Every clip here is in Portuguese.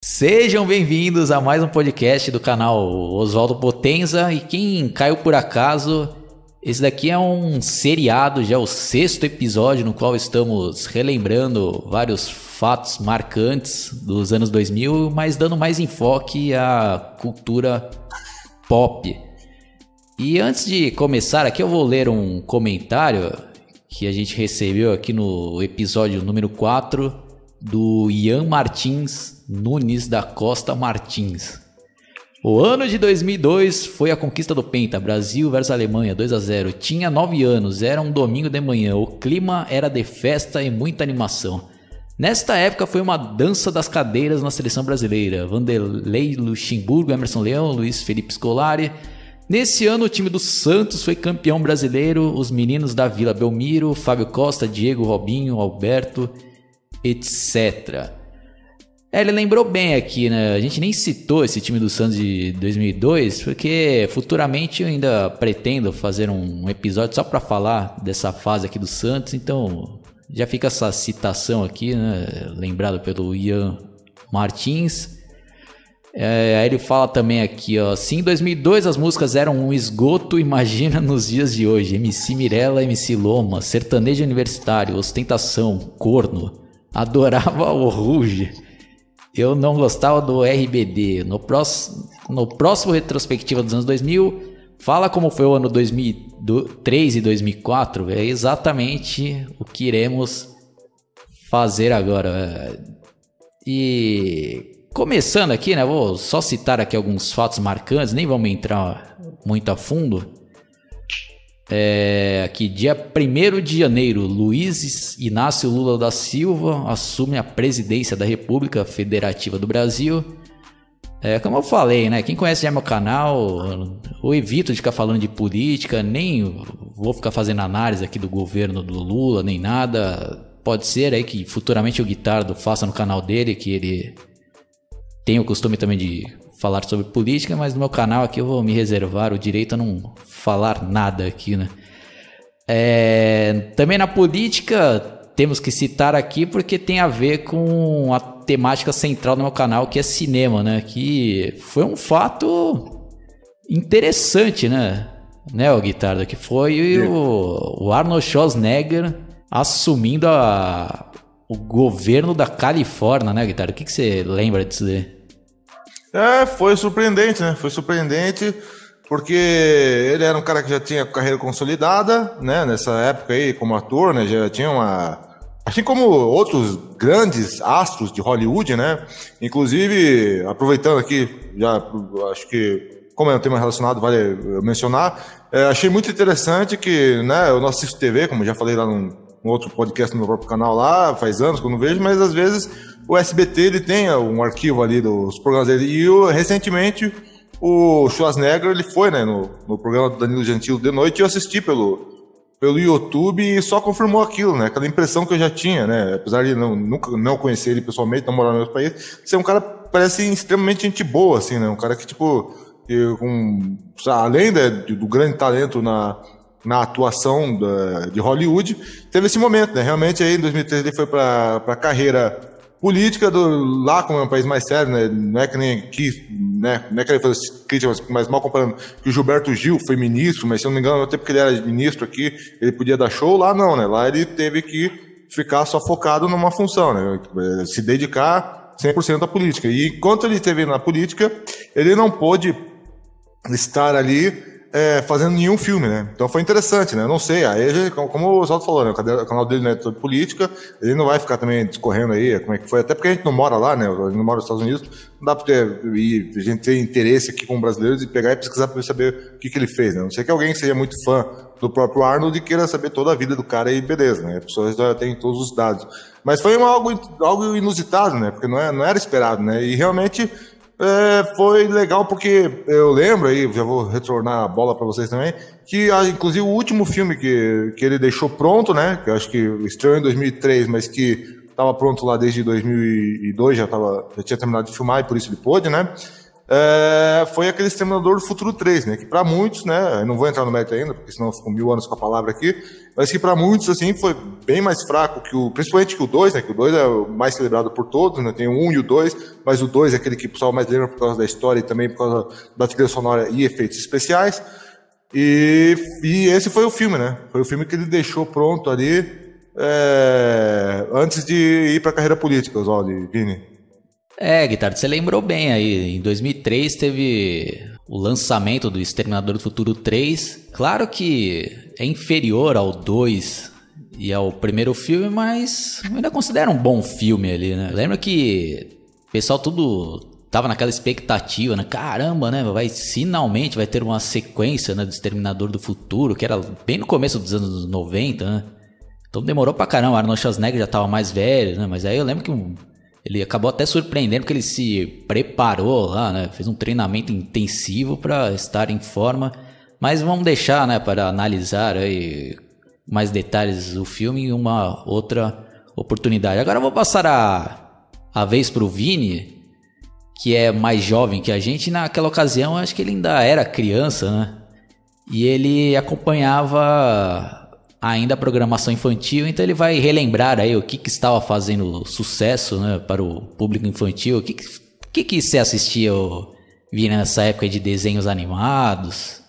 Sejam bem-vindos a mais um podcast do canal Oswaldo Potenza. E quem caiu por acaso, esse daqui é um seriado, já é o sexto episódio no qual estamos relembrando vários fatos marcantes dos anos 2000, mas dando mais enfoque à cultura pop. E antes de começar aqui, eu vou ler um comentário que a gente recebeu aqui no episódio número 4 do Ian Martins Nunes da Costa Martins. O ano de 2002 foi a conquista do Penta, Brasil versus Alemanha, 2 a 0. Tinha 9 anos, era um domingo de manhã, o clima era de festa e muita animação. Nesta época foi uma dança das cadeiras na seleção brasileira. Vanderlei Luxemburgo, Emerson Leão, Luiz Felipe Scolari. Nesse ano o time do Santos foi campeão brasileiro, os meninos da Vila Belmiro, Fábio Costa, Diego, Robinho, Alberto, etc. É, ele lembrou bem aqui, né? A gente nem citou esse time do Santos de 2002, porque futuramente eu ainda pretendo fazer um episódio só para falar dessa fase aqui do Santos, então já fica essa citação aqui, né? Lembrado pelo Ian Martins. É, aí ele fala também aqui, ó. Se em 2002 as músicas eram um esgoto, imagina nos dias de hoje. MC Mirella, MC Loma, sertanejo universitário, ostentação, corno. Adorava o Ruge. Eu não gostava do RBD. No próximo, no próximo retrospectiva dos anos 2000, fala como foi o ano 2003 e 2004. É exatamente o que iremos fazer agora. E começando aqui, né? Vou só citar aqui alguns fatos marcantes, nem vamos entrar muito a fundo. É, aqui, dia 1 de janeiro, Luiz Inácio Lula da Silva assume a presidência da República Federativa do Brasil. É, como eu falei, né? Quem conhece já meu canal, eu evito de ficar falando de política, nem vou ficar fazendo análise aqui do governo do Lula, nem nada. Pode ser aí que futuramente o Guitardo faça no canal dele, que ele tem o costume também de falar sobre política, mas no meu canal aqui eu vou me reservar o direito a não falar nada aqui, né? É, também na política temos que citar aqui porque tem a ver com a temática central do meu canal, que é cinema, né? Que foi um fato interessante, né? Né, o Guitardo, que foi o, o Arnold Schwarzenegger assumindo a, o governo da Califórnia, né, Guitardo? O que, que você lembra disso daí? É, foi surpreendente, né? Foi surpreendente porque ele era um cara que já tinha carreira consolidada, né? Nessa época aí, como ator, né? Já tinha uma. Assim como outros grandes astros de Hollywood, né? Inclusive, aproveitando aqui, já acho que, como é um tema relacionado, vale mencionar, é, achei muito interessante que, né? Eu não assisto TV, como já falei lá num, num outro podcast no meu próprio canal lá, faz anos que eu não vejo, mas às vezes o SBT ele tem um arquivo ali dos programas dele. E eu, recentemente o Schwarzenegger ele foi né, no, no programa do Danilo Gentili de noite e eu assisti pelo, pelo YouTube e só confirmou aquilo, né? Aquela impressão que eu já tinha, né? Apesar de não, nunca não conhecer ele pessoalmente, não morar no meu país, ser um cara parece extremamente gente boa, assim, né? Um cara que, tipo, com, além né, do grande talento na, na atuação da, de Hollywood, teve esse momento, né? Realmente aí em 2013 ele foi para a carreira política do lá como é um país mais sério, né? Não é que nem aqui, né? Não é que ele faz críticas, mas mal comparando que o Gilberto Gil foi ministro, mas se eu não me engano, até porque ele era ministro aqui, ele podia dar show, lá não, né? Lá ele teve que ficar só focado numa função, né? Se dedicar 100% à política. E enquanto ele esteve na política, ele não pôde estar ali é, fazendo nenhum filme, né? Então foi interessante, né? Eu não sei, aí, como o Oswaldo falou, né? O canal dele não é sobre política, ele não vai ficar também discorrendo aí como é que foi, até porque a gente não mora lá, né? A gente não mora nos Estados Unidos, não dá pra ter, e a gente ter interesse aqui com brasileiros e pegar e pesquisar para saber o que, que ele fez, né? Não sei que alguém seja muito fã do próprio Arnold e queira saber toda a vida do cara e beleza, né? A pessoa já tem todos os dados. Mas foi uma, algo, algo inusitado, né? Porque não, é, não era esperado, né? E realmente é, foi legal porque eu lembro aí, já vou retornar a bola para vocês também, que inclusive o último filme que, que ele deixou pronto, né, que eu acho que estreou em 2003, mas que estava pronto lá desde 2002, já, tava, já tinha terminado de filmar e por isso ele pôde, né, é, foi aquele Exterminador do Futuro 3, né? Que para muitos, né? Eu não vou entrar no mérito ainda, porque senão ficam mil anos com a palavra aqui, mas que para muitos, assim, foi bem mais fraco que o. Principalmente que o 2, né? Que o 2 é o mais celebrado por todos, né? Tem o 1 e o 2, mas o 2 é aquele que o pessoal mais lembra por causa da história e também por causa da trilha sonora e efeitos especiais. E, e esse foi o filme, né? Foi o filme que ele deixou pronto ali é, antes de ir para a carreira política, Oswaldo Vini. É, Guitarra, você lembrou bem aí. Em 2003 teve o lançamento do Exterminador do Futuro 3. Claro que é inferior ao 2 e ao primeiro filme, mas eu ainda considero um bom filme ali, né? Lembra que o pessoal tudo tava naquela expectativa, né? Caramba, né? Vai finalmente vai ter uma sequência, né, do Exterminador do Futuro, que era bem no começo dos anos 90, né? Então demorou pra caramba, Arnold Schwarzenegger já tava mais velho, né? Mas aí eu lembro que um ele acabou até surpreendendo que ele se preparou lá, né? Fez um treinamento intensivo para estar em forma. Mas vamos deixar, né, para analisar aí mais detalhes do filme em uma outra oportunidade. Agora eu vou passar a, a vez para o Vini, que é mais jovem que a gente. Naquela ocasião, acho que ele ainda era criança, né? E ele acompanhava ainda a programação infantil, então ele vai relembrar aí o que, que estava fazendo sucesso né, para o público infantil. O que, que, que você assistia, Vini, nessa época de desenhos animados?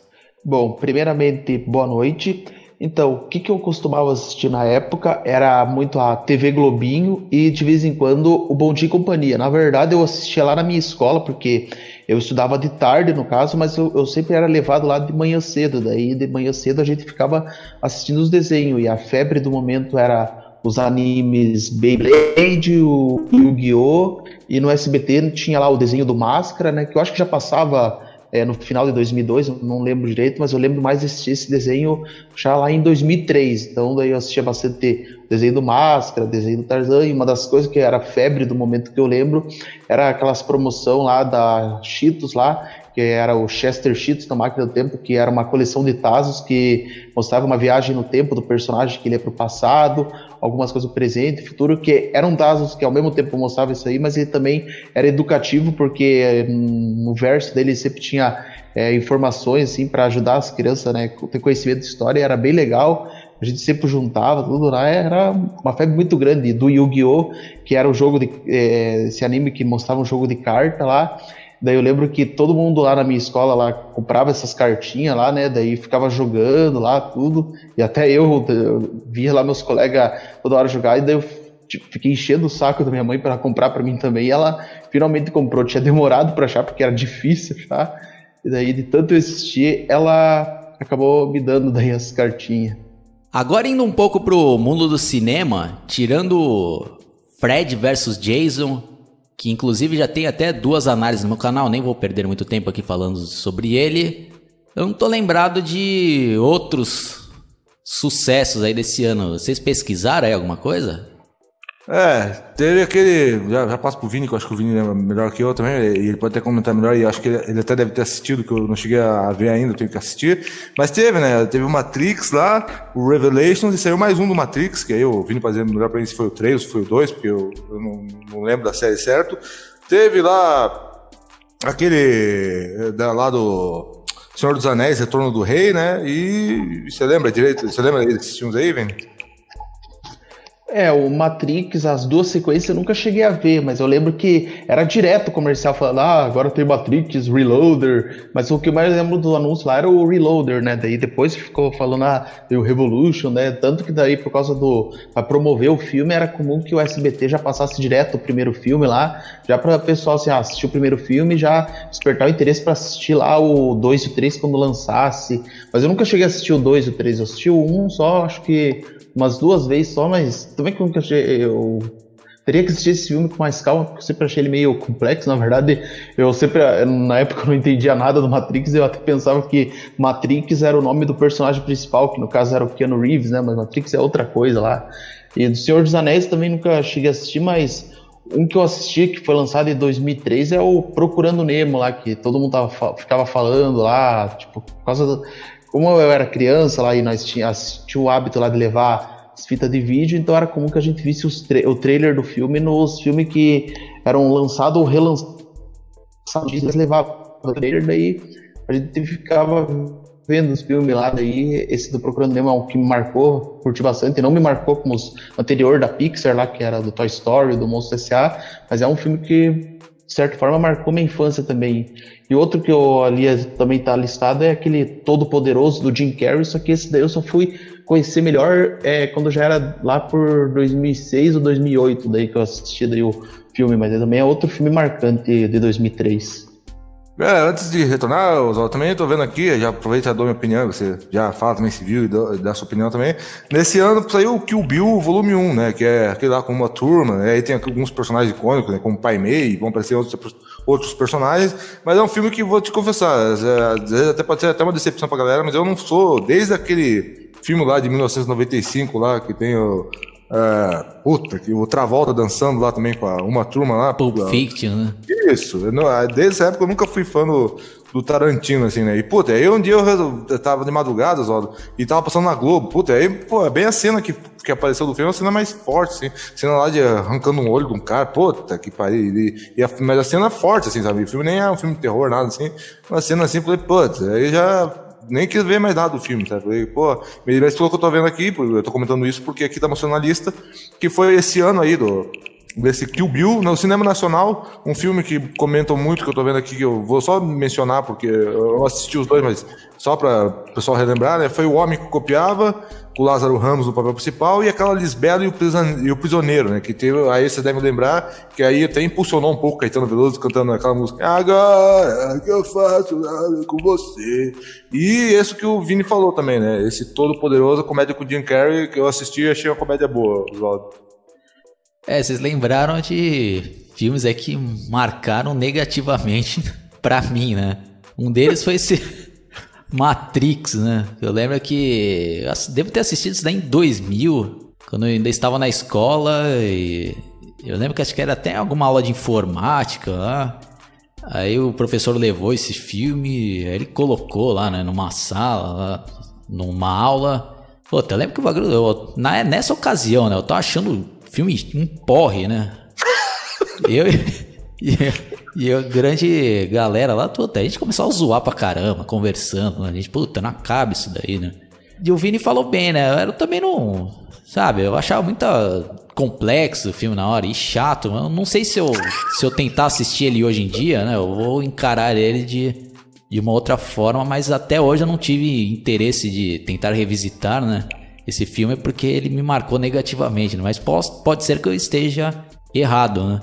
Bom, primeiramente, boa noite. Então, o que, que eu costumava assistir na época era muito a TV Globinho e de vez em quando o Bom Dia e Companhia. Na verdade, eu assistia lá na minha escola, porque eu estudava de tarde, no caso, mas eu, eu, sempre era levado lá de manhã cedo. Daí, de manhã cedo, a gente ficava assistindo os desenhos. E a febre do momento era os animes Beyblade, o Yu-Gi-Oh! E no SBT tinha lá o desenho do Máscara, né? Que eu acho que já passava é, no final de 2002, não lembro direito, mas eu lembro mais desse, esse desenho já lá em 2003. Então daí eu assistia bastante desenho do Máscara, desenho do Tarzan, e uma das coisas que era febre do momento que eu lembro era aquelas promoção lá da Cheetos lá, que era o Chester Cheetos da Máquina do Tempo, que era uma coleção de Tazos que mostrava uma viagem no tempo do personagem que ele ia para o passado, algumas coisas do presente, futuro, que eram Tazos que ao mesmo tempo mostravam isso aí, mas ele também era educativo, porque eh, no verso dele sempre tinha é, informações assim para ajudar as crianças, né, ter conhecimento de história, era bem legal. A gente sempre juntava tudo lá, era uma febre muito grande do Yu-Gi-Oh, que era o jogo de é, esse anime que mostrava um jogo de carta lá. Daí eu lembro que todo mundo lá na minha escola lá comprava essas cartinhas lá, né? Daí ficava jogando lá tudo. E até eu, eu via lá meus colegas toda hora jogar e daí eu tipo, fiquei enchendo o saco da minha mãe para comprar para mim também. E ela finalmente comprou. Tinha demorado para achar porque era difícil achar. E daí de tanto eu assistir, ela acabou me dando daí as cartinhas. Agora indo um pouco pro mundo do cinema, tirando Fred versus Jason, que inclusive já tem até duas análises no meu canal, nem vou perder muito tempo aqui falando sobre ele. Eu não tô lembrado de outros sucessos aí desse ano. Vocês pesquisaram aí alguma coisa? É, teve aquele. Já, já passo pro Vini, que eu acho que o Vini é melhor que eu também, e ele pode até comentar melhor, e acho que ele, ele, até deve ter assistido, que eu não cheguei a ver ainda, eu tenho que assistir. Mas teve, né? Teve o Matrix lá, o Revelations, e saiu mais um do Matrix, que aí o Vini dizer melhor pra mim se foi o 3 ou se foi o 2, porque eu, eu não, não, lembro da série certo. Teve lá aquele da, lá do Senhor dos Anéis, Retorno do Rei, né? E você lembra direito? Você lembra desses filmes aí, Vini? É, o Matrix, as duas sequências eu nunca cheguei a ver, mas eu lembro que era direto o comercial falando, ah, agora tem Matrix, Reloader, mas o que eu mais lembro do anúncio lá era o Reloader, né? Daí depois ficou falando, ah, tem o Revolution, né? Tanto que daí, por causa do. pra promover o filme, era comum que o SBT já passasse direto o primeiro filme lá, já para o pessoal assim, ah, assistir o primeiro filme já despertar o interesse para assistir lá o 2 e o 3 quando lançasse. Mas eu nunca cheguei a assistir o 2 e o 3, eu assisti o 1 só, acho que umas duas vezes só, mas também como que eu, eu teria que assistir esse filme com mais calma, porque eu sempre achei ele meio complexo. Na verdade, eu sempre, na época, eu não entendia nada do Matrix, eu até pensava que Matrix era o nome do personagem principal, que no caso era o Keanu Reeves, né? Mas Matrix é outra coisa lá. E do Senhor dos Anéis também nunca cheguei a assistir, mas um que eu assisti, que foi lançado em 2003, é o Procurando Nemo lá, que todo mundo tava, ficava falando lá, tipo, por causa do como eu era criança lá e nós tínhamos tinha o hábito lá de levar as fitas de vídeo, então era comum que a gente visse tra o trailer do filme nos filmes que eram lançados ou relançados eles levavam o trailer, daí a gente ficava vendo os filmes lá, daí esse do Procurando Nemo é um que me marcou, curti bastante, não me marcou como os anterior da Pixar lá, que era do Toy Story, do Monstro S.A., mas é um filme que, de certa forma, marcou minha infância também. E outro que eu ali também tá listado é aquele Todo Poderoso do Jim Carrey, só que esse daí eu só fui conhecer melhor é, quando já era lá por 2006 ou 2008, daí que eu assisti daí o filme, mas também é outro filme marcante de 2003. É, antes de retornar, Oswaldo, também estou vendo aqui, já aproveita e dou minha opinião, você já fala também se viu e dá sua opinião também. Nesse ano saiu o Kill Bill Volume 1, né? Que é aquele lá com uma turma, né, aí tem alguns personagens icônicos, né? Como Pai Mei, vão aparecer outros, outros personagens, mas é um filme que vou te confessar, às vezes até pode ser até uma decepção pra galera, mas eu não sou, desde aquele filme lá de 1995 lá, que tem o é, puta, que o Travolta dançando lá também com a, uma turma lá. Pulp Fiction, né? Isso. Eu, desde essa época eu nunca fui fã do, do Tarantino, assim, né? E, puta, aí um dia eu, eu tava de madrugada, Zó, e tava passando na Globo. Puta, aí, pô, é bem a cena que, que apareceu do filme, é uma cena mais forte, assim. Cena lá de arrancando um olho de um cara, puta, que pariu. E, e a, mas a cena é forte, assim, sabe? O filme nem é um filme de terror, nada assim. Uma cena assim, falei, puta, aí já nem quis ver mais nada do filme, tá? Falei, pô, me que eu tô vendo aqui, eu tô comentando isso porque aqui tá mostrando na lista, que foi esse ano aí do, desse Kill Bill no cinema nacional, um filme que comentam muito que eu tô vendo aqui que eu vou só mencionar porque eu assisti os dois, mas só para o pessoal relembrar, né? Foi o homem que copiava, o Lázaro Ramos no papel principal e aquela Lisbela e o Prisioneiro, né? Que teve, aí você deve lembrar que aí até impulsionou um pouco Caetano Veloso cantando aquela música Agora que eu faço nada com você. E isso que o Vini falou também, né? Esse todo poderoso comédia com o Jim Carrey que eu assisti e achei uma comédia boa, Oswaldo. É, vocês lembraram de filmes é que marcaram negativamente para mim, né? Um deles foi esse Matrix, né? Eu lembro que devo ter assistido isso daí em 2000, quando eu ainda estava na escola e eu lembro que acho que era até alguma aula de informática lá. Aí o professor levou esse filme, ele colocou lá, né, numa sala, lá, numa aula. Pô, eu lembro que o bagulho, eu, na, nessa ocasião, né, eu tô achando filme um porre, né? eu e, e a grande galera lá, toda, a gente começou a zoar pra caramba, conversando, né? a gente, puta, não acaba isso daí, né? E o Vini falou bem, né? Eu também não, sabe, eu achava muito complexo o filme na hora e chato. Eu não sei se eu, se eu tentar assistir ele hoje em dia, né? Eu vou encarar ele de, de uma outra forma, mas até hoje eu não tive interesse de tentar revisitar, né? Esse filme porque ele me marcou negativamente, né? mas pode, pode ser que eu esteja errado, né?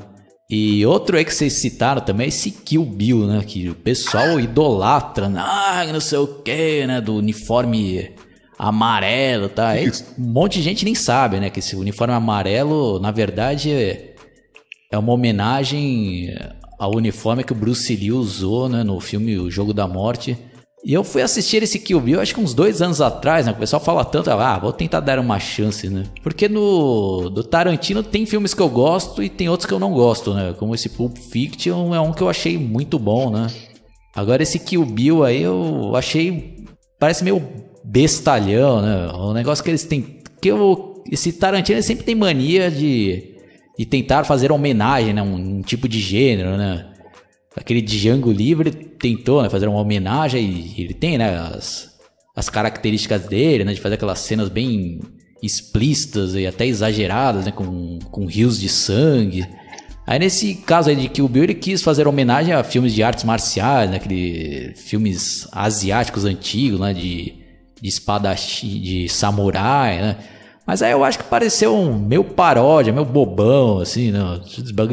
E outro aí que vocês citaram também é esse Kill Bill, né? Que o pessoal idolatra, né? ah, não sei o que, né? Do uniforme amarelo, tá? Aí, um monte de gente nem sabe, né? Que esse uniforme amarelo, na verdade, é, é uma homenagem ao uniforme que o Bruce Lee usou, né? No filme O Jogo da Morte e eu fui assistir esse Kill Bill, acho que uns dois anos atrás, né? O pessoal fala tanto, ah, vou tentar dar uma chance, né? Porque no do Tarantino tem filmes que eu gosto e tem outros que eu não gosto, né? Como esse Pulp Fiction é um que eu achei muito bom, né? Agora esse Kill Bill aí eu achei parece meio bestalhão, né? O negócio que eles têm que eu esse Tarantino sempre tem mania de de tentar fazer homenagem, né? Um, um tipo de gênero, né? Aquele Django Livre tentou né, fazer uma homenagem e ele tem né, as, as características dele, né, de fazer aquelas cenas bem explícitas e até exageradas, né, com, com rios de sangue. Aí nesse caso aí de Kill Bill ele quis fazer homenagem a filmes de artes marciais, né, aquele, filmes asiáticos antigos, né, de, de espadachim, de samurai, né, mas aí eu acho que pareceu um meu paródia, meu bobão, assim, não.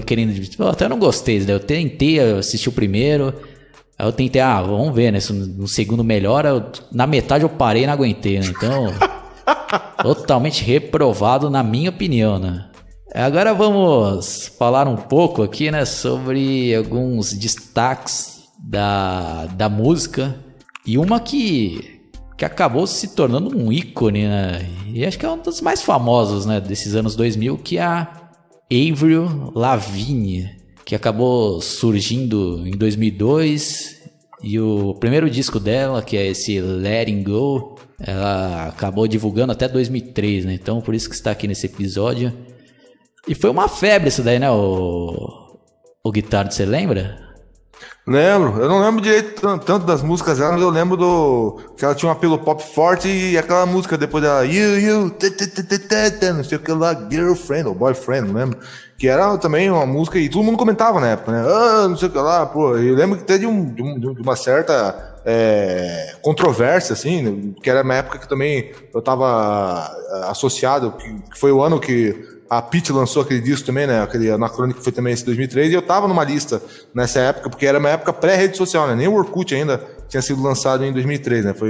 querendo. Eu até não gostei, né? Eu tentei assistir o primeiro. Aí eu tentei, ah, vamos ver, né? Se no segundo melhora, eu, na metade eu parei e não aguentei, né? Então. totalmente reprovado, na minha opinião, né? Agora vamos falar um pouco aqui, né, sobre alguns destaques da, da música. E uma que que acabou se tornando um ícone, né? E acho que é um dos mais famosos, né, desses anos 2000, que é a Avril Lavigne, que acabou surgindo em 2002 e o primeiro disco dela, que é esse Letting Go, ela acabou divulgando até 2003, né? Então por isso que está aqui nesse episódio. E foi uma febre isso daí, né, o, o Guitardo, você lembra? Lembro, eu não lembro direito tanto das músicas dela, mas eu lembro do. que ela tinha um apelo pop forte e aquela música depois dela, You, You, não sei o que lá, Girlfriend ou Boyfriend, não lembro. Que era também uma música e todo mundo comentava na época, né? Ah, não sei o que lá, pô. Eu lembro que teve de, um, uma certa é, controvérsia, assim, que era uma época que também eu tava é, associado, que foi o ano que a Pete lançou aquele disco também, né? Aquele Anacrônico foi também esse 2003, e eu tava numa lista nessa época, porque era uma época pré-rede social, né? Nem o Orkut ainda tinha sido lançado em 2003, né? Foi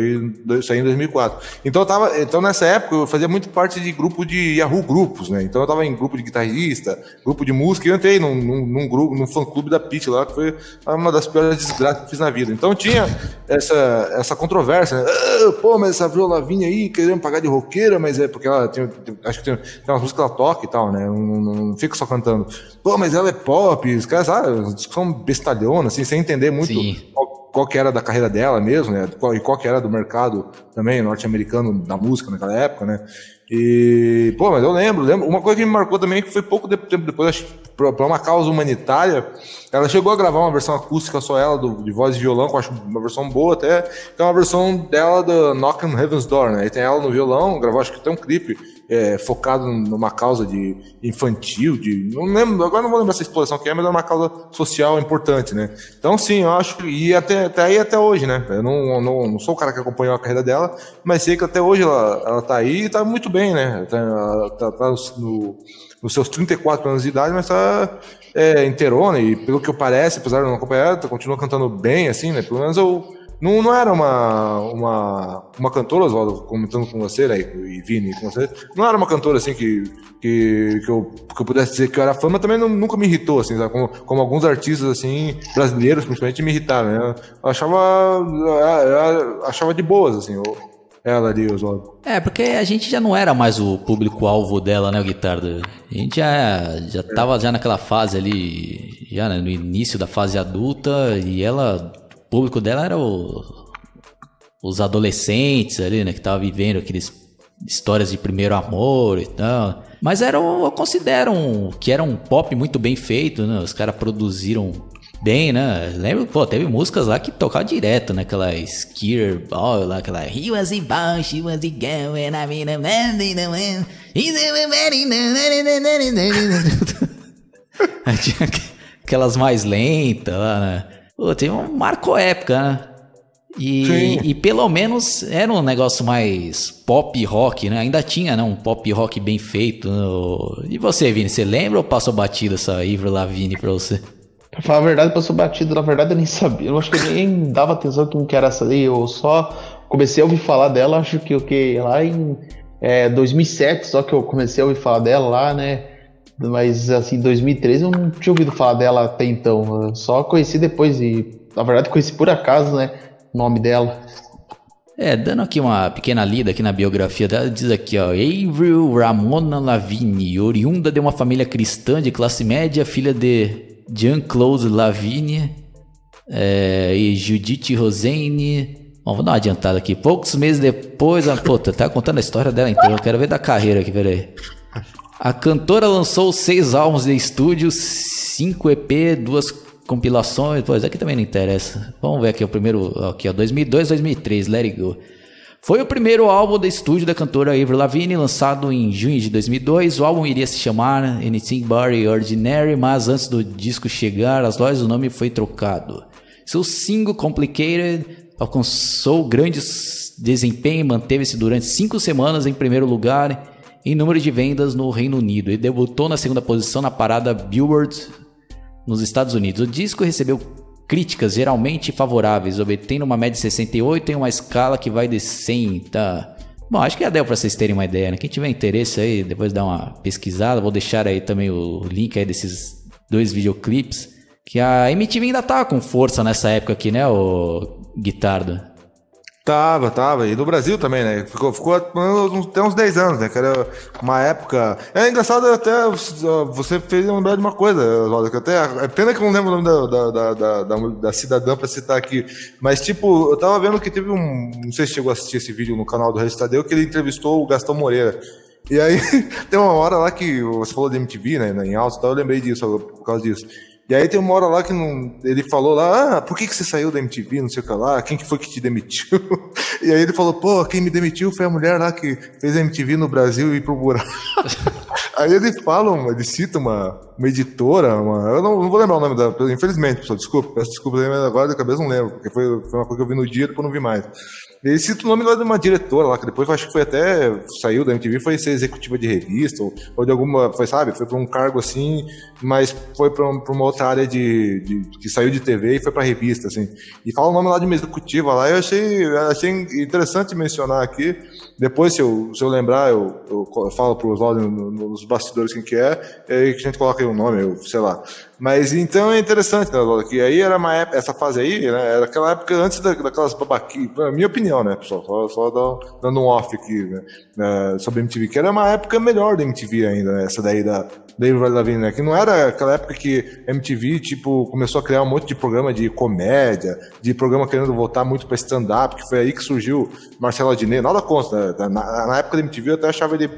aí em 2004. Então eu tava, então nessa época eu fazia muito parte de grupo de Yahoo grupos, né? Então eu tava em grupo de guitarrista, grupo de música, e eu entrei num, num, num grupo, num fã clube da Pete lá, que foi uma das piores desgraças que eu fiz na vida. Então tinha essa essa controvérsia, né? Ah, pô, mas essa Avril Lavigne aí querendo pagar de roqueira, mas é porque ela tem, acho que tem, tem umas músicas que ela toca e tal, né? Não, não, não fica só cantando. Pô, mas ela é pop, os caras, sabe, discussão bestalhona, assim, sem entender muito qual, qual, que era da carreira dela mesmo, né? E qual que era do mercado também norte-americano da música naquela época, né? E, pô, mas eu lembro, lembro. Uma coisa que me marcou também que foi pouco tempo depois, acho para uma causa humanitária, ela chegou a gravar uma versão acústica só ela, do, de voz e violão, que eu acho uma versão boa até, que é uma versão dela do Knock on Heaven's Door, né? E tem ela no violão, gravou acho que até um clipe é, focado numa causa de infantil, de. Não lembro, agora não vou lembrar essa exploração que é, mas é uma causa social importante, né? Então, sim, eu acho. E até, até aí até hoje, né? Eu não, não, não sou o cara que acompanhou a carreira dela, mas sei que até hoje ela, ela tá aí e tá muito bem, né? Tá, tá, tá no, nos seus 34 anos de idade, mas tá é, inteirona e pelo que parece, apesar de não acompanhar, tá, continua cantando bem, assim, né? Pelo menos eu não, não era uma, uma, uma cantora, Oswaldo, comentando com você, né, e Vini, com você, não era uma cantora, assim, que, que, que, eu, que eu pudesse dizer que eu era fã, mas também não, nunca me irritou, assim, sabe? Como, como alguns artistas, assim, brasileiros, principalmente, me irritaram, né? Eu achava, eu achava de boas, assim, eu, ela ali, Oswaldo. É, porque a gente já não era mais o público-alvo dela, né, o? A gente já, já tava já naquela fase ali, já né, no início da fase adulta, e ela público dela era o, os adolescentes ali, né? Que tava vivendo aqueles histórias de primeiro amor e tal. Mas era, eu considero um, que era um pop muito bem feito, né? Os caras produziram bem, né? Lembro, pô, teve músicas lá que tocavam direto, né? Aquela Skier Ball lá, aquela He was a boy, she was a girl, and I mean a man, he's a very Tinha aquelas mais lentas lá, né? Pô, tem um marco época, né? E, e, pelo menos era um negócio mais pop rock, né? Ainda tinha, né? Um pop rock bem feito. Né? E você, Vini, você lembra ou passou batido essa Ivra Lavigne pra você? Pra falar a verdade, passou batido. Na verdade, eu nem sabia. Eu acho que eu nem dava atenção que que era essa aí. Eu só comecei a ouvir falar dela, acho que o que lá em é, 2007, só que eu comecei a ouvir falar dela lá, né? Mas assim, em 2013 eu não tinha ouvido falar dela até então. Eu só conheci depois e, na verdade, conheci por acaso, né? O nome dela. É, dando aqui uma pequena lida aqui na biografia dela, diz aqui, ó, Avril Ramona Lavigne, oriunda de uma família cristã de classe média, filha de Jean-Claude Lavigne é, e Judith Rosane. Bom, vou dar uma adiantada aqui. Poucos meses depois, a, pô, tá contando a história dela inteira, eu quero ver da carreira aqui, peraí. A cantora lançou seis álbuns de estúdio, cinco EP, duas compilações. Pois aqui também não interessa. Vamos ver aqui o primeiro, aqui ó, 2002, 2003, Let It Go. Foi o primeiro álbum de estúdio da cantora Avril Lavigne, lançado em junho de 2002. O álbum iria se chamar Anything But Ordinary, mas antes do disco chegar às lojas, o nome foi trocado. Seu single Complicated alcançou grande desempenho e manteve-se durante cinco semanas em primeiro lugar em número de vendas no Reino Unido e debutou na segunda posição na parada Billboard nos Estados Unidos. O disco recebeu críticas geralmente favoráveis, obtendo uma média de 68 em uma escala que vai de 100, tá? Bom, acho que já deu para vocês terem uma ideia, né? Quem tiver interesse aí, depois dá uma pesquisada, vou deixar aí também o link aí desses dois videoclipes, que a MTV ainda tava com força nessa época aqui, né, o Guitardo? Tava, tava. E no Brasil também, né? Ficou, ficou até uns 10 anos, né? Que era uma época. É engraçado até você fez lembrar de uma coisa, Oswaldo, que até. É pena que eu não lembro o nome da, da, da, da, da cidadã pra citar aqui. Mas, tipo, eu tava vendo que teve um. Não sei se chegou a assistir esse vídeo no canal do Regis Tadeu, que ele entrevistou o Gastão Moreira. E aí, tem uma hora lá que você falou de MTV, né? Em alto e tal, eu lembrei disso, por causa disso. E aí tem uma hora lá que não, ele falou lá, ah, por que, que você saiu da MTV, não sei o que lá, quem que foi que te demitiu? e aí ele falou, pô, quem me demitiu foi a mulher lá que fez a MTV no Brasil e pro buraco. aí ele fala, ele cita uma, uma editora, uma, eu não, não, vou lembrar o nome dela, infelizmente, pessoal, desculpa, peço desculpa, agora de cabeça não lembro, porque foi, foi uma coisa que eu vi no dia e depois não vi mais. Ele cita o nome lá de uma diretora lá, que depois acho que foi até. saiu da MTV, foi ser executiva de revista, ou, ou de alguma. Foi, sabe? Foi para um cargo assim, mas foi para uma outra área de, de, que saiu de TV e foi para revista, assim. E fala o nome lá de uma executiva lá, eu achei, achei interessante mencionar aqui. Depois, se eu, se eu lembrar, eu, eu falo para os nos bastidores quem que é, e a gente coloca aí o nome, eu, sei lá. Mas então é interessante, né, Lola, que aí era uma época, essa fase aí, né, era aquela época antes da, daquelas babaquias, minha opinião, né, pessoal, só, só dando um off aqui, né, sobre MTV, que era uma época melhor da MTV ainda, né, essa daí da, David Lavigne, né? Que não era aquela época que MTV, tipo, começou a criar um monte de programa de comédia, de programa querendo voltar muito pra stand-up, que foi aí que surgiu Marcelo Adnet. Nada contra, né? na, na, época da MTV eu até achava ele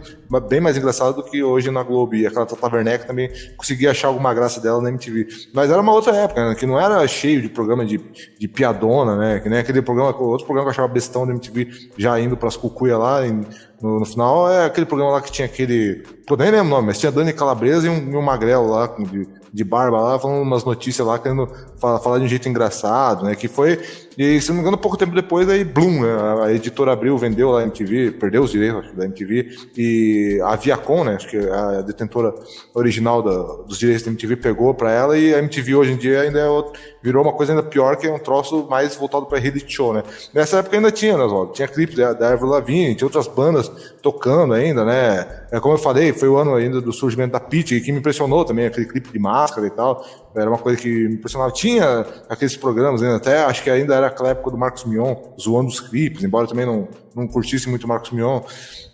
bem mais engraçado do que hoje na Globo. E aquela Tata Werneck também conseguia achar alguma graça dela na MTV. Mas era uma outra época, né? Que não era cheio de programa de, de piadona, né? Que nem aquele programa, outro programa que eu achava bestão da MTV, já indo pras cucuia lá, em, no, no, final é aquele programa lá que tinha aquele. Pô, nem lembro o nome, mas tinha Dani Calabresa e um, um magrelo lá, de, de barba lá, falando umas notícias lá, querendo falar, falar de um jeito engraçado, né? Que foi e, se não me engano, pouco tempo depois, aí, Bloom, né? a editora Abril vendeu lá a MTV, perdeu os direitos da MTV, e a Viacom, né, acho que a detentora original da, dos direitos da MTV, pegou para ela, e a MTV hoje em dia ainda é outro, virou uma coisa ainda pior, que é um troço mais voltado para reality show, né. Nessa época ainda tinha, né, Oswaldo? Tinha clipe da, da Lavigne, tinha outras bandas tocando ainda, né. É, como eu falei, foi o ano ainda do surgimento da Pitty, que me impressionou também, aquele clipe de máscara e tal, era uma coisa que me impressionava. Tinha aqueles programas ainda, até acho que ainda era aquela época do Marcos Mion, zoando os clipes, embora também não, não curtisse muito o Marcos Mion.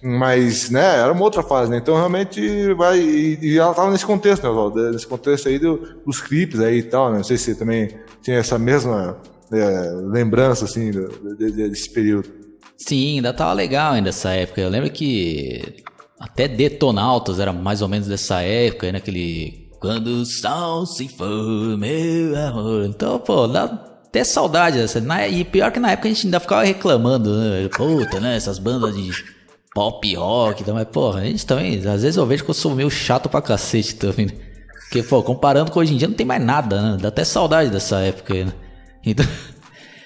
Mas, né, era uma outra fase, né? Então, realmente, vai. E, e ela tava nesse contexto, né, Oswaldo? Nesse contexto aí do, dos clipes aí e tal, né? Não sei se você também tinha essa mesma é, lembrança, assim, desse período. Sim, ainda tava legal ainda essa época. Eu lembro que até Detonautas era mais ou menos dessa época, aí naquele quando o sol se for, meu amor. Então, pô, dá até saudade dessa. E pior que na época a gente ainda ficava reclamando, né? Puta, né? Essas bandas de pop rock. Então, mas, porra, a gente também. Às vezes eu vejo que eu sou meio chato pra cacete também. Né? Porque, pô, comparando com hoje em dia não tem mais nada, né? Dá até saudade dessa época aí, né? Então.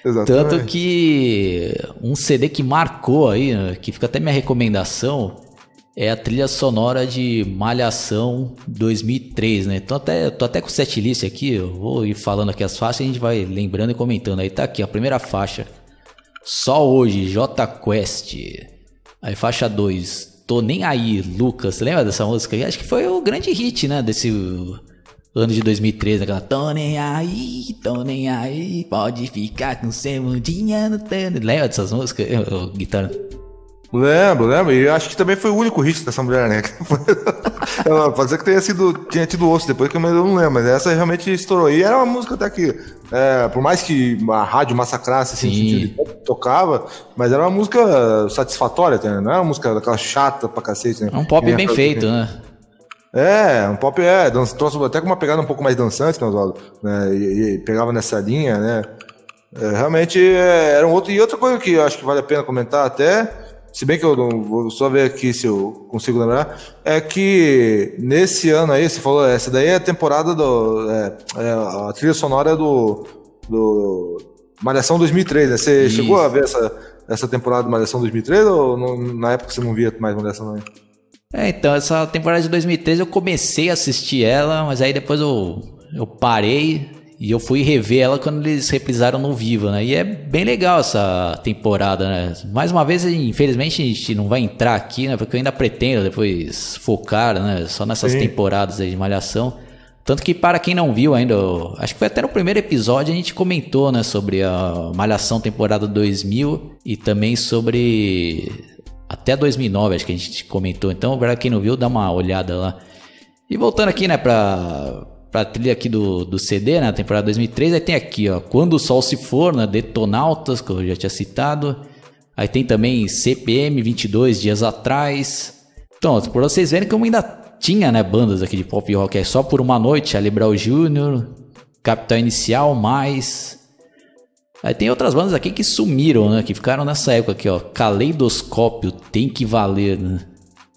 Exatamente. Tanto que um CD que marcou aí, né? que fica até minha recomendação, é a trilha sonora de Malhação 2003, né? Tô até, tô até com o setlist aqui, eu vou ir falando aqui as faixas e a gente vai lembrando e comentando. Aí tá aqui, a primeira faixa. Só hoje, J Quest. Aí faixa 2, Tô Nem Aí, Lucas. Você lembra dessa música? Acho que foi o grande hit, né? Desse ano de 2013, aquela Tô nem aí, tô nem aí, pode ficar com seu mundinho no tano. Lembra dessas músicas, guitarra? Lembro, lembro. E acho que também foi o único hit dessa mulher, né? Pode ser que tenha sido, tinha tido osso depois, que eu não lembro, mas essa realmente estourou. E era uma música até que, é, por mais que a rádio massacrasse, assim, sentido, tocava, mas era uma música satisfatória, né? não era uma música daquela chata pra cacete, né? É um pop bem feito, né? É, um pop é, trouxe até com uma pegada um pouco mais dançante, né, Oswaldo? Né? E, e, pegava nessa linha, né? É, realmente é, era um outro. E outra coisa que eu acho que vale a pena comentar até se bem que eu não, vou só ver aqui se eu consigo lembrar, é que nesse ano aí, você falou, essa daí é a temporada do. É, é a trilha sonora do. do Malhação 2003, né? Você Isso. chegou a ver essa, essa temporada do Malhação 2003 ou não, na época você não via mais Malhação não? É, então, essa temporada de 2013 eu comecei a assistir ela, mas aí depois eu, eu parei, e eu fui rever ela quando eles reprisaram no Viva, né? E é bem legal essa temporada, né? Mais uma vez, infelizmente, a gente não vai entrar aqui, né? Porque eu ainda pretendo depois focar, né? Só nessas Sim. temporadas aí de Malhação. Tanto que para quem não viu ainda, acho que foi até no primeiro episódio a gente comentou, né? Sobre a Malhação temporada 2000 e também sobre... Até 2009 acho que a gente comentou. Então, para quem não viu, dá uma olhada lá. E voltando aqui, né? Pra trilha aqui do, do CD, né? Temporada 2003. Aí tem aqui, ó. Quando o Sol Se For, né? Detonautas, que eu já tinha citado. Aí tem também CPM 22 dias atrás. Então, por vocês verem que eu ainda tinha, né, bandas aqui de pop rock, é só por uma noite, Charlie Brown Jr., Capital Inicial, mais... Aí tem outras bandas aqui que sumiram, né, que ficaram nessa época aqui, ó, Caleidoscópio, Tem Que Valer, né?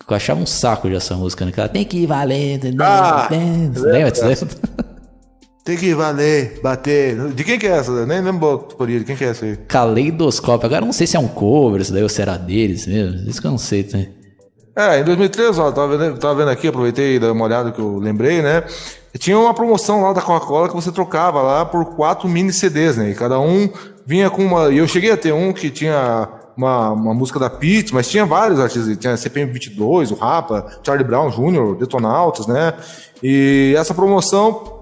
Eu achava um saco já essa música, né? Tem que valer. Ah, lembra disso? Tem que valer, bater. De quem que é essa? Eu nem lembro por de quem que é essa aí. Caleidoscópio. Agora não sei se é um cover, se daí ou se era deles mesmo. Isso que eu não sei, né? É, em 2013, ó, tava vendo, tava vendo aqui, aproveitei e dei uma olhada que eu lembrei, né? Tinha uma promoção lá da Coca-Cola que você trocava lá por quatro mini CDs, né? E cada um vinha com uma. E eu cheguei a ter um que tinha uma, uma música da Pete, mas tinha vários artistas. Tinha CPM 22, o Rapa, Charlie Brown Jr., Detonautas, né? E essa promoção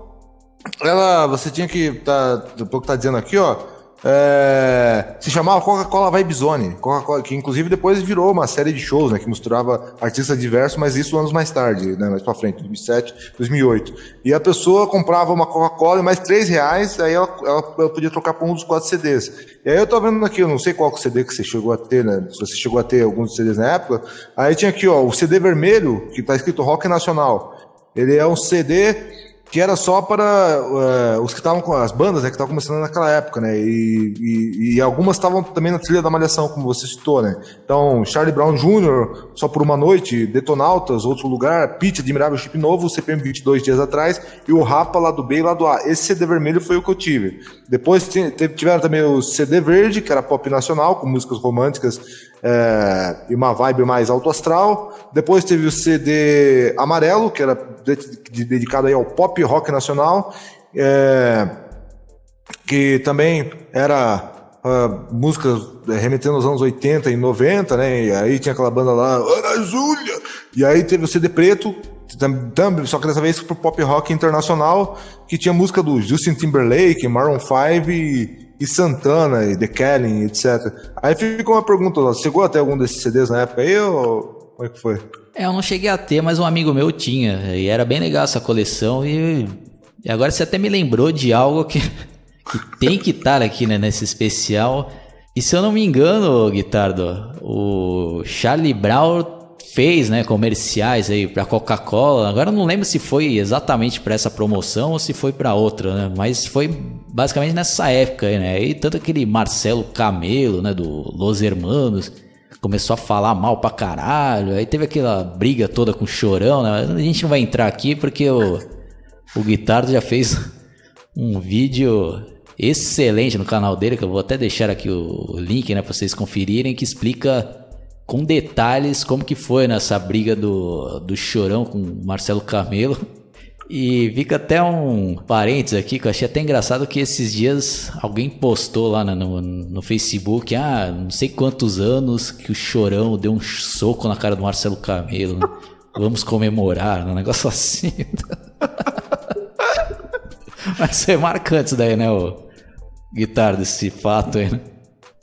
ela, você tinha que, tá, pelo que tá dizendo aqui, ó, é, se chamava Coca-Cola Vibe Zone, Coca que inclusive depois virou uma série de shows, né, que misturava artistas diversos, mas isso anos mais tarde, né, mais pra frente, 2007, 2008. E a pessoa comprava uma Coca-Cola e mais três reais, aí ela, ela, ela, podia trocar por um dos quatro CDs. E aí eu tô vendo aqui, eu não sei qual CD que você chegou a ter, né, se você chegou a ter alguns CDs na época, aí tinha aqui, ó, o CD vermelho, que tá escrito Rock Nacional. Ele é um CD que era só para uh, os que estavam com as bandas né, que estavam começando naquela época, né? E, e, e algumas estavam também na trilha da Malhação, como você citou, né? Então, Charlie Brown Jr., Só por uma Noite, Detonautas, Outro Lugar, Pitch, Admirável Chip Novo, CPM 22 dias atrás, e o Rapa lá do B e lá do A. Esse CD vermelho foi o que eu tive. Depois tiveram também o CD verde, que era pop nacional, com músicas românticas é, e uma vibe mais alto astral. Depois teve o CD amarelo, que era dedicado aí ao pop rock nacional, é, que também era uh, músicas remetendo aos anos 80 e 90, né? E aí tinha aquela banda lá, Ana Júlia! E aí teve o CD preto, também, só que dessa vez pro pop rock internacional, que tinha música do Justin Timberlake, Maroon 5 e e Santana, e The Kelly, etc. Aí fica uma pergunta, você chegou até algum desses CDs na época aí, ou como é que foi? É, eu não cheguei a ter, mas um amigo meu tinha, e era bem legal essa coleção, e, e agora você até me lembrou de algo que, que tem que estar aqui, né, nesse especial, e se eu não me engano, Guitardo, o Charlie Brown fez, né, comerciais aí para Coca-Cola. Agora eu não lembro se foi exatamente para essa promoção ou se foi para outra, né? Mas foi basicamente nessa época aí, né? E tanto aquele Marcelo Camelo, né, do Los Hermanos, começou a falar mal pra caralho. Aí teve aquela briga toda com o Chorão, né? A gente não vai entrar aqui porque o o Guitardo já fez um vídeo excelente no canal dele, que eu vou até deixar aqui o link, né, para vocês conferirem, que explica com detalhes como que foi nessa briga do, do Chorão com Marcelo Camelo. E fica até um parênteses aqui que eu achei até engraçado que esses dias alguém postou lá no, no Facebook, ah, não sei quantos anos que o Chorão deu um soco na cara do Marcelo Camelo. Né? Vamos comemorar, um negócio assim. Mas foi marcante isso daí, né, o guitarra desse fato aí, né?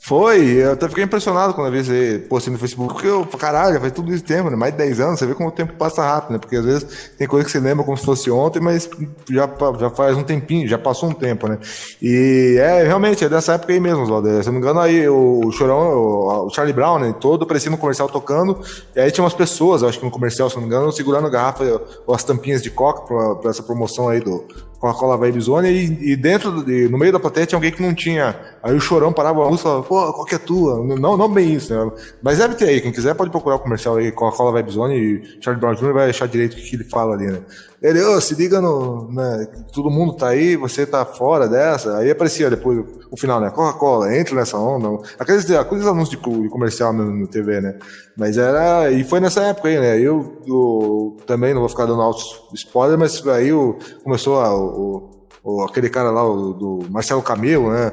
Foi, eu até fiquei impressionado quando eu vi você postando no Facebook, porque eu, caralho, faz tudo isso tempo, né? Mais de 10 anos, você vê como o tempo passa rápido, né? Porque às vezes tem coisa que você lembra como se fosse ontem, mas já, já faz um tempinho, já passou um tempo, né? E é, realmente, é dessa época aí mesmo, Zolder. Se não me engano, aí o Chorão, o, Charlie Brown, né? Todo parecia no comercial tocando, e aí tinha umas pessoas, acho que no comercial, se não me engano, segurando garrafa, as tampinhas de coca pra, pra essa promoção aí do, Coca-Cola Vibe Zone, e, e dentro, de, no meio da plateia tinha alguém que não tinha. Aí o chorão parava a música e falava, pô, qual que é tua? Não, não bem isso, né? Mas deve ter aí, quem quiser pode procurar o comercial aí, Coca-Cola Vibe Zone e Charlie Brown Jr. vai achar direito o que ele fala ali, né? Ele, oh, se liga no. Né, todo mundo tá aí, você tá fora dessa. Aí aparecia depois o final, né? Coca-Cola, entra nessa onda. Aqueles, aqueles anúncios de, comercial no, no, TV, né? Mas era. E foi nessa época aí, né? Eu, eu também não vou ficar dando altos spoiler, mas aí começou a, o, o, aquele cara lá, o, do Marcelo Camelo, né?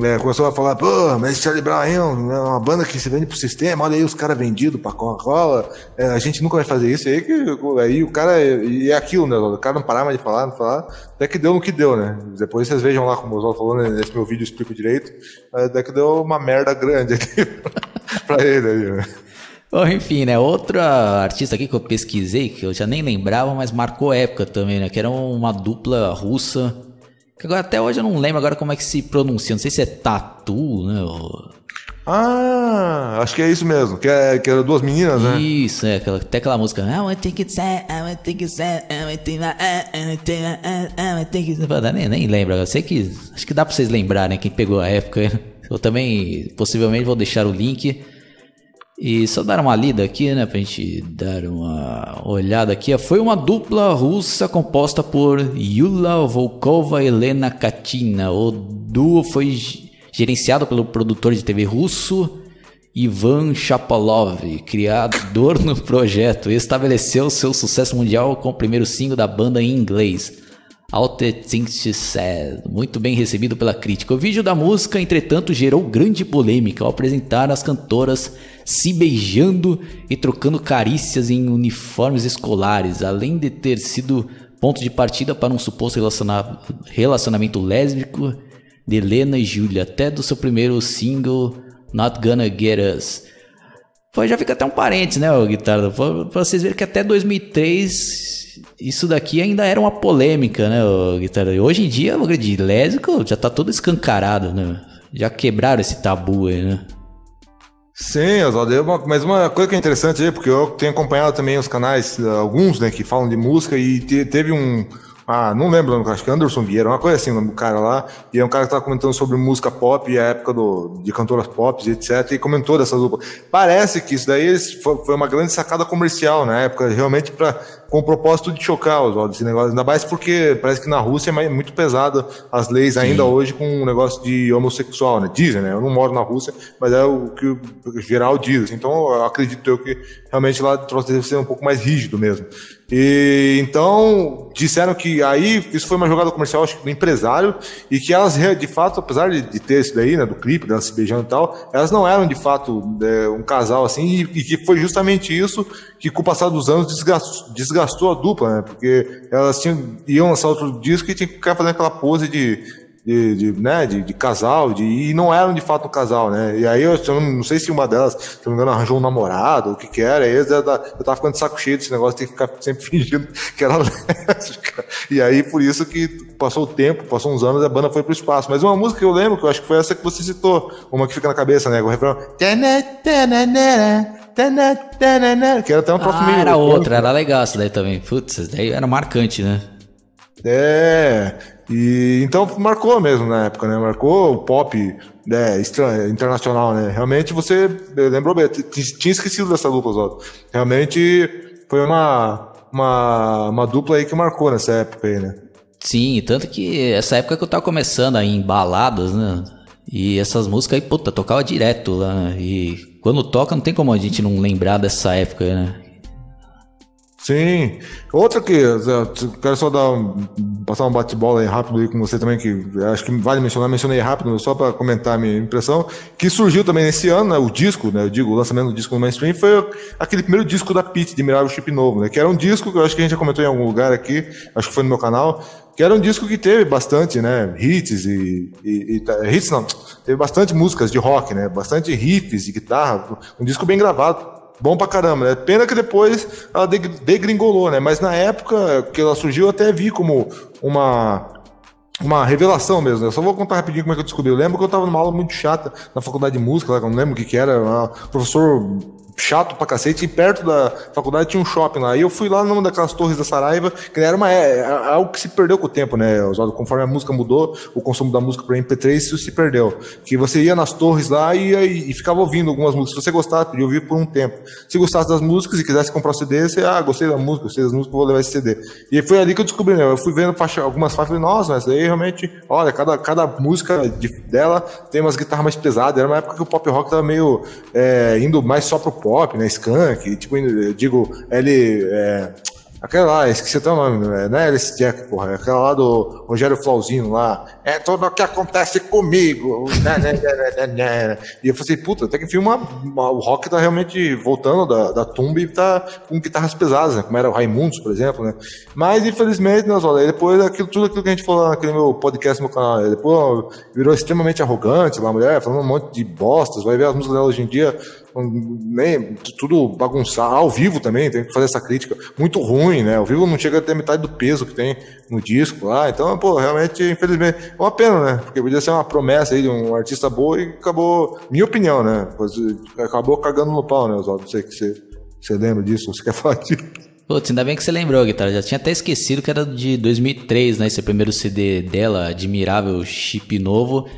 É, começou a falar, pô, mas Charlie Brown é uma banda que se vende pro sistema, olha aí os caras vendidos pra Coca-Cola, é, a gente nunca vai fazer isso. Aí, que, aí o cara, e é aquilo, né? O cara não parava de falar, não falar, até que deu no que deu, né? Depois vocês vejam lá como o Oswaldo falou, né, nesse meu vídeo eu explico direito, até que deu uma merda grande aqui pra ele aí, né? Bom, enfim, né? Outra artista aqui que eu pesquisei, que eu já nem lembrava, mas marcou época também, né? Que era uma dupla russa agora até hoje eu não lembro agora como é que se pronuncia. Não sei se é tatu, né? Ou... Ah, acho que é isso mesmo, que, é, que eram duas meninas, né? Isso, é, aquela, até aquela música. I want to it sad, I want to it sad, I want to take it I want to take it nem, nem lembro, eu sei que. Acho que dá pra vocês lembrarem, quem pegou a época. Eu também, possivelmente, vou deixar o link. E só dar uma lida aqui, né, pra gente dar uma olhada aqui. Foi uma dupla russa composta por Yula Volkova e Helena Katina. O duo foi gerenciado pelo produtor de TV russo Ivan Chapalov, criador no projeto, estabeleceu seu sucesso mundial com o primeiro single da banda em inglês. All the Things Said, muito bem recebido pela crítica. O vídeo da música, entretanto, gerou grande polêmica ao apresentar as cantoras se beijando e trocando carícias em uniformes escolares, além de ter sido ponto de partida para um suposto relacionamento lésbico de Helena e Julia, até do seu primeiro single Not Gonna Get Us. Pô, já fica até um parente, né, guitarra? Pra vocês verem que até 2003 isso daqui ainda era uma polêmica, né, guitarra? Hoje em dia, de lésbico já tá todo escancarado, né? Já quebraram esse tabu aí, né? Sim, Oswaldo, mas uma coisa que é interessante aí, porque eu tenho acompanhado também os canais, alguns, né, que falam de música, e teve um, ah, não lembro, acho que Anderson Vieira, uma coisa assim, o cara lá. E é um cara que estava comentando sobre música pop e a época do, de cantoras pop, etc. E comentou dessa dupla. Parece que isso daí foi uma grande sacada comercial na época, realmente para com o propósito de chocar os olhos, esse negócio. Ainda mais porque parece que na Rússia é muito pesada as leis Sim. ainda hoje com o negócio de homossexual, né? Dizem, né? Eu não moro na Rússia, mas é o que o geral diz. Então, eu acredito eu que realmente lá deve ser um pouco mais rígido mesmo. E então disseram que aí isso foi uma jogada comercial, acho que do empresário, e que elas de fato, apesar de, de ter isso daí, né, do clipe, delas se beijando e tal, elas não eram de fato é, um casal assim, e, e, que foi justamente isso que com o passar dos anos desgastou, desgastou a dupla, né? Porque elas tinham, iam lançar outro disco e tinha que ficar fazendo aquela pose de, de, de, né, de, de, casal, de, e não eram de fato um casal, né? E aí eu, eu não sei se uma delas, se não me engano, arranjou um namorado, o que que era, e eu, eu tava ficando de saco cheio desse negócio, tem que ficar sempre fingindo que era lésbica. E aí por isso que passou o tempo, passou uns anos, a banda foi pro espaço. Mas uma música que eu lembro, que eu acho que foi essa que você citou, uma que fica na cabeça, né? O refrão. Que era até um próximo ah, era outra, era legal essa daí também. Putz, essa daí era marcante, né? É, e então marcou mesmo na época, né? Marcou o pop né, internacional, né? Realmente você lembrou bem, tinha esquecido dessa dupla, Zoto. Realmente foi uma, uma, uma dupla aí que marcou nessa época aí, né? Sim, tanto que essa época que eu tava começando aí em baladas, né? E essas músicas aí, puta, tocava direto lá. Né? E quando toca, não tem como a gente não lembrar dessa época, né? Sim. Outra que quero só dar passar um bate-bola aí rápido aí com você também, que acho que vale mencionar, mencionei rápido só para comentar a minha impressão, que surgiu também nesse ano, né, o disco, né, eu digo, o lançamento do disco no mainstream, foi aquele primeiro disco da Pete, de Mirável Chip Novo, né, que era um disco que eu acho que a gente já comentou em algum lugar aqui, acho que foi no meu canal, que era um disco que teve bastante, né, hits e, e, e hits não, teve bastante músicas de rock, né, bastante riffs de guitarra, um disco bem gravado, bom pra caramba, né? Pena que depois ela degringolou, né? Mas na época que ela surgiu, eu até vi como uma uma revelação mesmo. Né? Eu só vou contar rapidinho como é que eu descobri. Eu lembro que eu estava numa aula muito chata na faculdade de música, lá, eu não lembro o que, que era. Professor chato pra cacete, e perto da faculdade tinha um shopping lá. E eu fui lá numa daquelas torres da Saraiva, que era uma, é, é algo que se perdeu com o tempo, né? Conforme a música mudou, o consumo da música para MP3, isso se perdeu. Que você ia nas torres lá e, e, e ficava ouvindo algumas músicas. Se você gostasse, podia ouvir por um tempo. Se gostasse das músicas e quisesse comprar o CD, você, ah, gostei da música, gostei das músicas, vou levar esse CD. E foi ali que eu descobri, né? Eu fui vendo faixa, algumas faixas e falei, nossa, mas aí realmente, olha, cada, cada música de, dela tem umas guitarras mais pesadas. Era uma época que o pop rock tava meio é, indo mais só pro pop, né? Scan, que, tipo, eu digo, ele. É, aquela lá, esqueci até o nome, não é Alice Jack, porra, é aquela lá do Rogério Flauzino lá. É tudo o que acontece comigo. Né, né, né, e eu falei, puta, até que enfim, uma, uma, o rock tá realmente voltando da, da tumba e tá com guitarras pesadas, né? Como era o Raimundos, por exemplo, né? Mas, infelizmente, né, olha, depois aquilo, tudo aquilo que a gente falou naquele meu podcast no meu canal, depois virou extremamente arrogante, uma mulher falando um monte de bostas, vai ver as músicas dela hoje em dia nem tudo bagunçar. Ao vivo também, tem que fazer essa crítica. Muito ruim, né? Ao vivo não chega a ter metade do peso que tem no disco lá. Então, pô, realmente, infelizmente, é uma pena, né? Porque podia ser uma promessa aí de um artista boa e acabou, minha opinião, né? Acabou cagando no pau, né, Oswaldo? Não sei que você, você lembra disso, você quer falar disso. Putz, ainda bem que você lembrou, guitarra. Já tinha até esquecido que era de 2003, né? Esse primeiro CD dela, Admirável Chip Novo.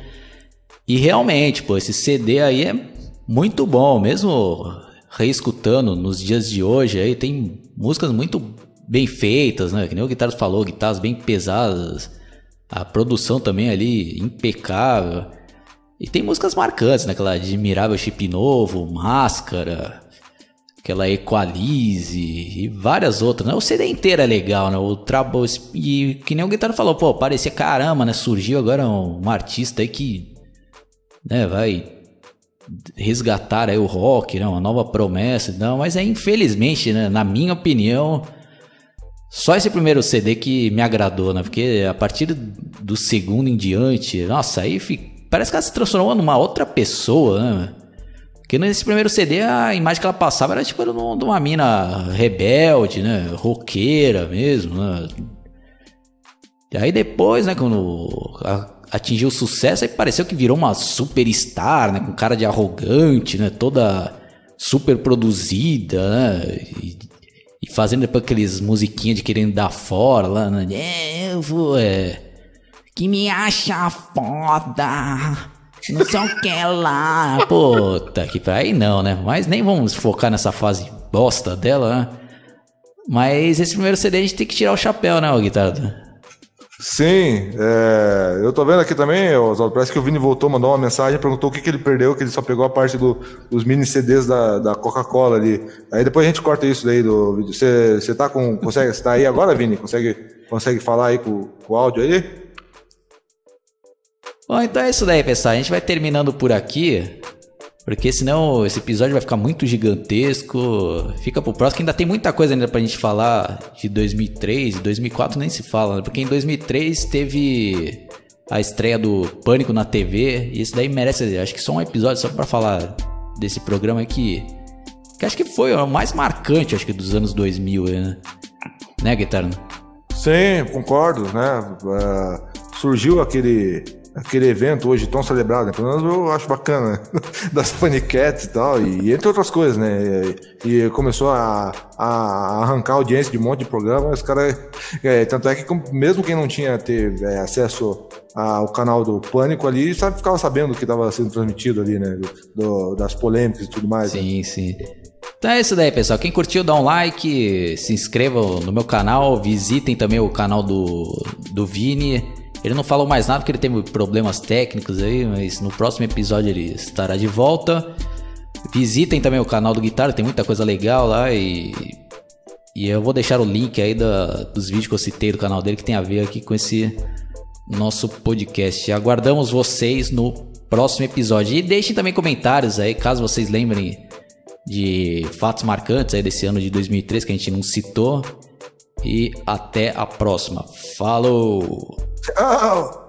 E realmente, pô, esse CD aí é muito bom, mesmo reescutando nos dias de hoje aí, tem músicas muito bem feitas, né? Que nem o Guitarras falou, guitarras bem pesadas, a produção também ali impecável. E tem músicas marcantes, né? Aquela Admirável Chip Novo, Máscara, aquela Equalize e várias outras, né? O CD inteiro é legal, né? O trabo e que nem o guitarra falou, pô, parecia caramba, né? Surgiu agora um, um artista aí que né, vai resgatar aí o rock, né? Uma nova promessa, não, mas é infelizmente, né, na minha opinião, só esse primeiro CD que me agradou, né? Porque a partir do segundo em diante, nossa, aí fica, parece que ela se transformou numa outra pessoa, né? Porque nesse primeiro CD a imagem que ela passava era tipo de uma mina rebelde, né? Roqueira mesmo, né? E aí depois, né, quando atingiu sucesso, aí pareceu que virou uma superstar, né? Com cara de arrogante, né? Toda super produzida, né? E, e fazendo depois aqueles musiquinhas de querendo dar fora lá, né? É, eu vou, é... Que me acha foda não sei o que lá. Puta que aí não, né? Mas nem vamos focar nessa fase bosta dela, né? Mas esse primeiro CD a gente tem que tirar o chapéu, né, o guitarra? Sim, é, eu tô vendo aqui também, Oswaldo, parece que o Vini voltou, mandou uma mensagem, perguntou o que, que ele perdeu, que ele só pegou a parte do, dos mini CDs da, da Coca-Cola ali. Aí depois a gente corta isso daí do vídeo. Você tá com. Consegue. Tá aí agora, Vini? Consegue, consegue falar aí com, com o áudio aí? Bom, então é isso daí, pessoal. A gente vai terminando por aqui. Porque senão esse episódio vai ficar muito gigantesco. Fica pro próximo, que ainda tem muita coisa ainda pra gente falar de 2003 e 2004 nem se fala, né? Porque em 2003 teve a estreia do Pânico na TV. E isso daí merece, acho que só um episódio só pra falar desse programa aqui. Que acho que foi o mais marcante, acho que dos anos 2000, né? Né, Guitarra? Sim, concordo, né? Uh, surgiu aquele aquele evento hoje tão celebrado, né? Pelo menos eu acho bacana, né? das Cats e tal, e, entre outras coisas, né? E, e começou a, a, arrancar audiência de um monte de programa, os caras. É, tanto é que mesmo quem não tinha ter é, acesso ao canal do Pânico ali, sabe, ficava sabendo o que estava sendo transmitido ali, né? Do, das polêmicas e tudo mais. Sim, né? sim. Então é isso daí, pessoal. Quem curtiu, dá um like, se inscrevam no meu canal, visitem também o canal do, do Vini. Ele não falou mais nada porque ele teve problemas técnicos aí, mas no próximo episódio ele estará de volta. Visitem também o canal do Guitarra, tem muita coisa legal lá e. E eu vou deixar o link aí da, dos vídeos que eu citei do canal dele que tem a ver aqui com esse nosso podcast. Aguardamos vocês no próximo episódio. E deixem também comentários aí, caso vocês lembrem de fatos marcantes aí desse ano de 2003 que a gente não citou. E até a próxima. Falou! Oh.